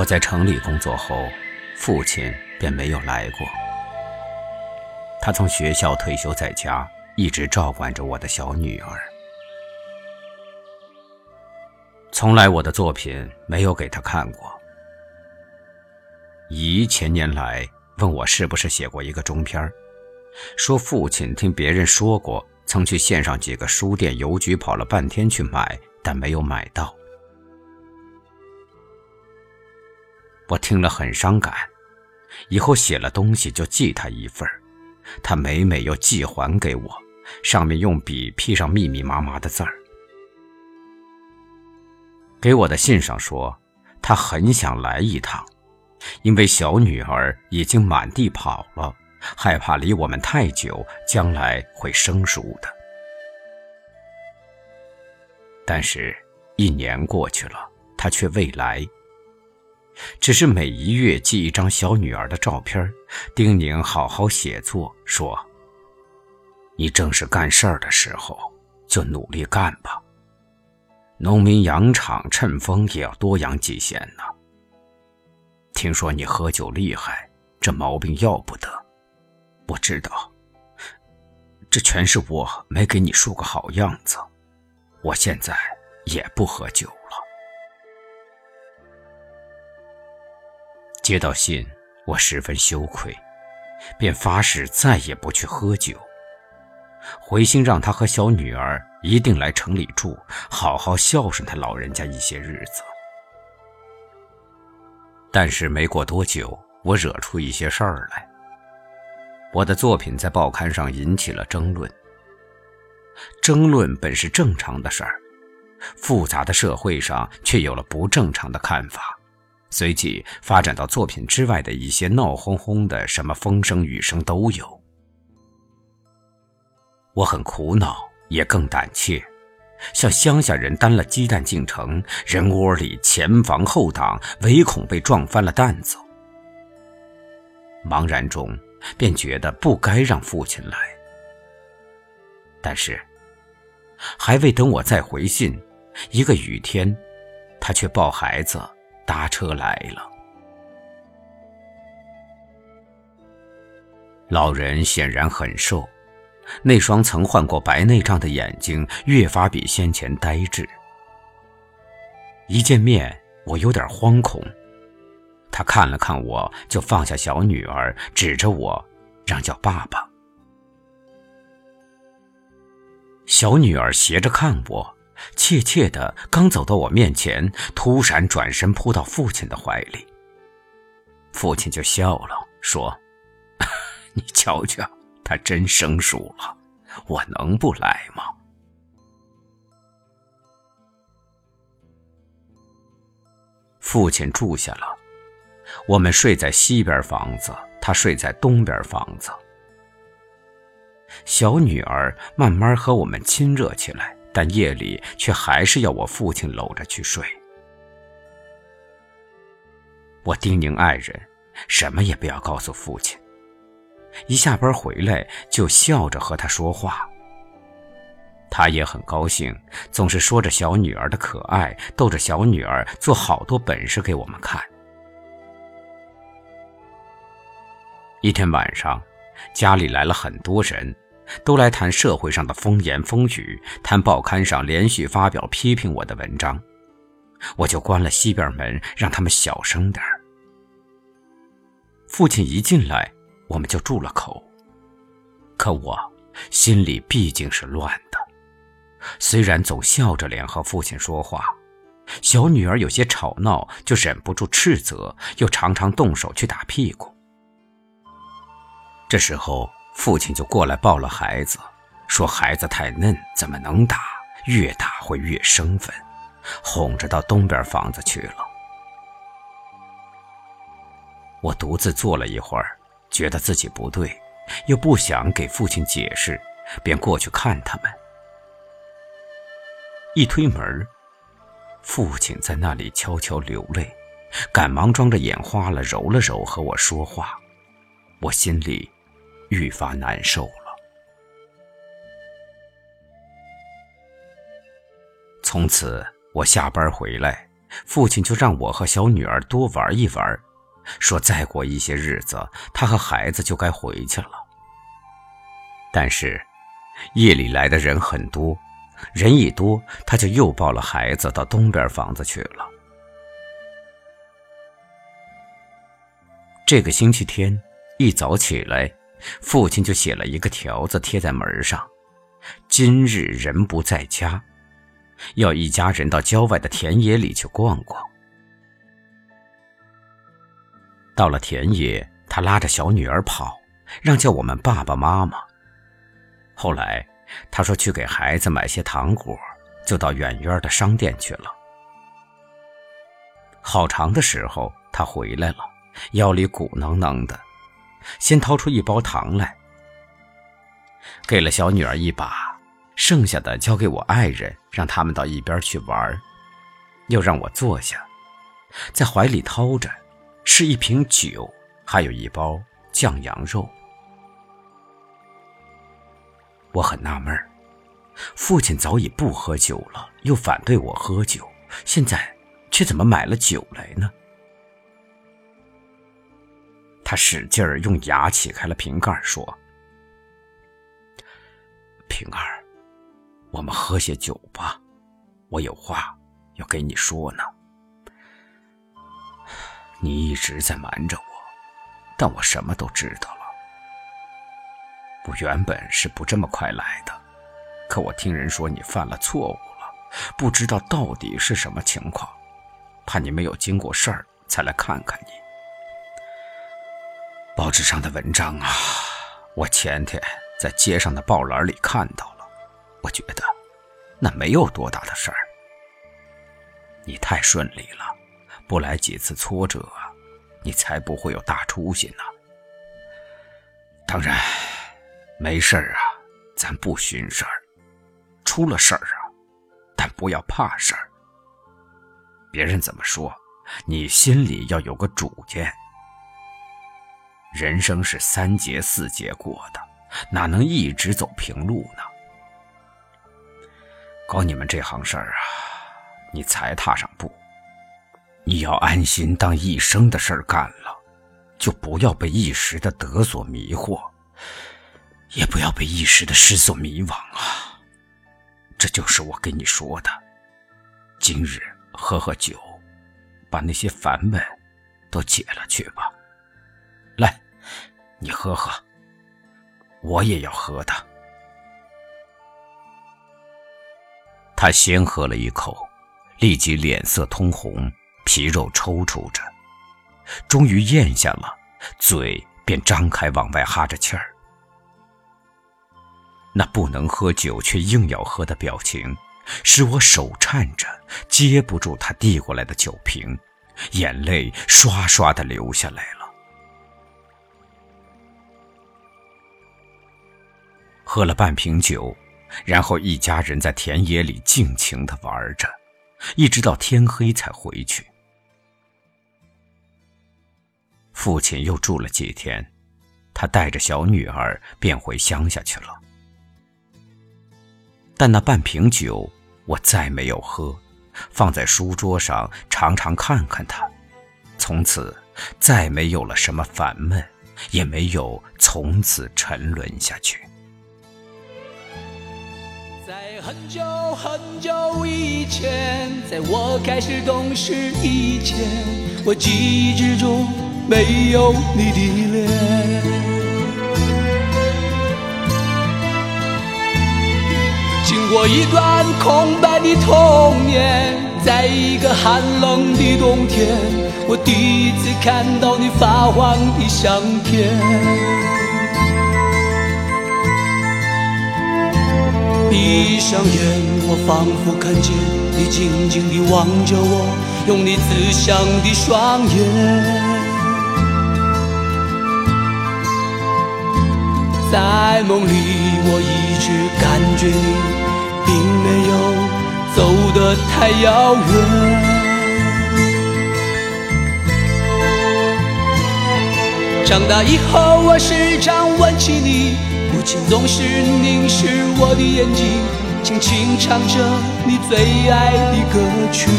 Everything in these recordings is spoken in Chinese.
我在城里工作后，父亲便没有来过。他从学校退休在家，一直照管着我的小女儿。从来我的作品没有给他看过。姨前年来问我是不是写过一个中篇说父亲听别人说过，曾去县上几个书店、邮局跑了半天去买，但没有买到。我听了很伤感，以后写了东西就寄他一份他每每又寄还给我，上面用笔批上密密麻麻的字儿。给我的信上说，他很想来一趟，因为小女儿已经满地跑了，害怕离我们太久，将来会生疏的。但是，一年过去了，他却未来。只是每一月寄一张小女儿的照片，叮咛好好写作，说：“你正是干事儿的时候，就努力干吧。”农民养场趁风也要多养几弦呢。听说你喝酒厉害，这毛病要不得。我知道，这全是我没给你树个好样子。我现在也不喝酒了。接到信，我十分羞愧，便发誓再也不去喝酒。回信让他和小女儿一定来城里住，好好孝顺他老人家一些日子。但是没过多久，我惹出一些事儿来。我的作品在报刊上引起了争论。争论本是正常的事儿，复杂的社会上却有了不正常的看法，随即发展到作品之外的一些闹哄哄的什么风声雨声都有。我很苦恼，也更胆怯，像乡下人担了鸡蛋进城，人窝里前防后挡，唯恐被撞翻了担子。茫然中，便觉得不该让父亲来。但是，还未等我再回信，一个雨天，他却抱孩子搭车来了。老人显然很瘦。那双曾患过白内障的眼睛越发比先前呆滞。一见面，我有点惶恐。他看了看我，就放下小女儿，指着我，让叫爸爸。小女儿斜着看我，怯怯的刚走到我面前，突然转身扑到父亲的怀里。父亲就笑了，说：“ 你瞧瞧。”他真生疏了，我能不来吗？父亲住下了，我们睡在西边房子，他睡在东边房子。小女儿慢慢和我们亲热起来，但夜里却还是要我父亲搂着去睡。我叮咛爱人，什么也不要告诉父亲。一下班回来就笑着和他说话，他也很高兴，总是说着小女儿的可爱，逗着小女儿做好多本事给我们看。一天晚上，家里来了很多人，都来谈社会上的风言风语，谈报刊上连续发表批评我的文章，我就关了西边门，让他们小声点父亲一进来。我们就住了口，可我心里毕竟是乱的。虽然总笑着脸和父亲说话，小女儿有些吵闹，就忍不住斥责，又常常动手去打屁股。这时候，父亲就过来抱了孩子，说孩子太嫩，怎么能打？越打会越生分，哄着到东边房子去了。我独自坐了一会儿。觉得自己不对，又不想给父亲解释，便过去看他们。一推门，父亲在那里悄悄流泪，赶忙装着眼花了，揉了揉和我说话。我心里愈发难受了。从此，我下班回来父亲就让我和小女儿多玩一玩，说再过一些日子，他和孩子就该回去了。但是，夜里来的人很多，人一多，他就又抱了孩子到东边房子去了。这个星期天一早起来，父亲就写了一个条子贴在门上：“今日人不在家，要一家人到郊外的田野里去逛逛。”到了田野，他拉着小女儿跑，让叫我们爸爸妈妈。后来，他说去给孩子买些糖果，就到远远的商店去了。好长的时候，他回来了，腰里鼓囊囊的，先掏出一包糖来，给了小女儿一把，剩下的交给我爱人，让他们到一边去玩，又让我坐下，在怀里掏着，是一瓶酒，还有一包酱羊肉。我很纳闷父亲早已不喝酒了，又反对我喝酒，现在却怎么买了酒来呢？他使劲儿用牙起开了瓶盖，说：“平儿，我们喝些酒吧，我有话要跟你说呢。你一直在瞒着我，但我什么都知道了。”我原本是不这么快来的，可我听人说你犯了错误了，不知道到底是什么情况，怕你没有经过事儿，才来看看你。报纸上的文章啊，我前天在街上的报栏里看到了，我觉得那没有多大的事儿。你太顺利了，不来几次挫折，你才不会有大出息呢。当然。没事儿啊，咱不寻事儿。出了事儿啊，但不要怕事儿。别人怎么说，你心里要有个主见。人生是三节四节过的，哪能一直走平路呢？搞你们这行事儿啊，你才踏上步。你要安心当一生的事儿干了，就不要被一时的得所迷惑。也不要被一时的失所迷惘啊！这就是我跟你说的。今日喝喝酒，把那些烦闷都解了去吧。来，你喝喝，我也要喝的。他先喝了一口，立即脸色通红，皮肉抽搐着，终于咽下了，嘴便张开往外哈着气儿。那不能喝酒却硬要喝的表情，使我手颤着接不住他递过来的酒瓶，眼泪刷刷的流下来了。喝了半瓶酒，然后一家人在田野里尽情的玩着，一直到天黑才回去。父亲又住了几天，他带着小女儿便回乡下去了。但那半瓶酒，我再没有喝，放在书桌上，常常看看它。从此，再没有了什么烦闷，也没有从此沉沦下去。很久很久以前，在我开始懂事以前，我记忆之中没有你的脸。经过一段空白的童年，在一个寒冷的冬天，我第一次看到你发黄的相片。闭上眼，我仿佛看见你静静地望着我，用你慈祥的双眼。在梦里，我一直感觉你。并没有走得太遥远。长大以后，我时常问起你，母亲总是凝视我的眼睛轻轻唱着你最爱的歌曲。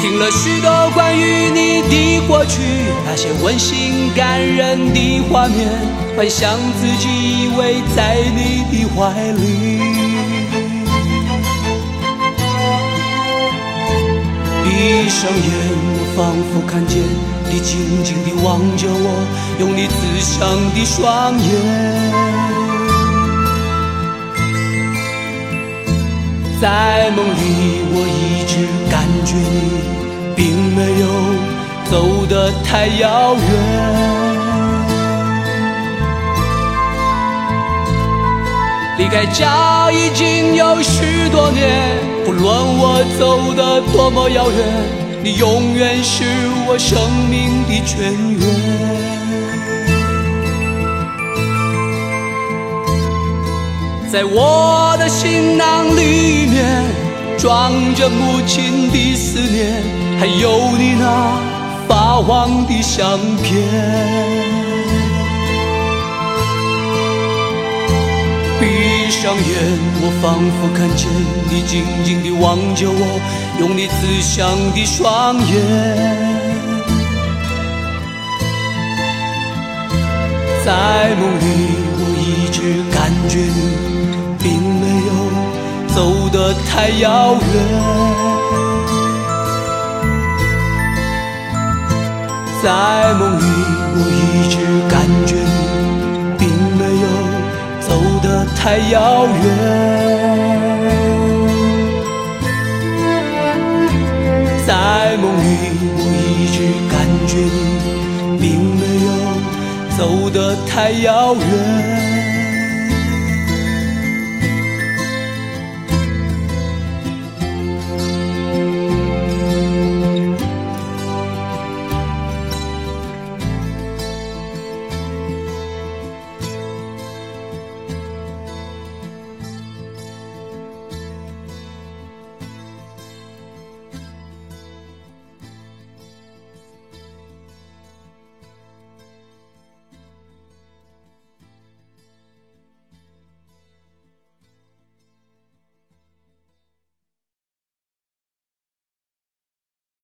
听了许多关于你的过去那些温馨感人的画面幻想自己依偎在你的怀里。闭上眼我仿佛看见你静静地望着我，用你慈祥的双眼。在梦里，我一直感觉你并没有走得太遥远。离开家已经有许多年，不论我走得多么遥远，你永远是我生命的泉源。在我的行囊里面装着母亲的思念，还有你那发黄的相片。闭上眼，我仿佛看见你静静地望着我，用你慈祥的双眼。在梦里，我一直感觉你。并没有走得太遥远，在梦里我一直感觉太遥远，在梦里我一直感觉你并没有走得太遥远。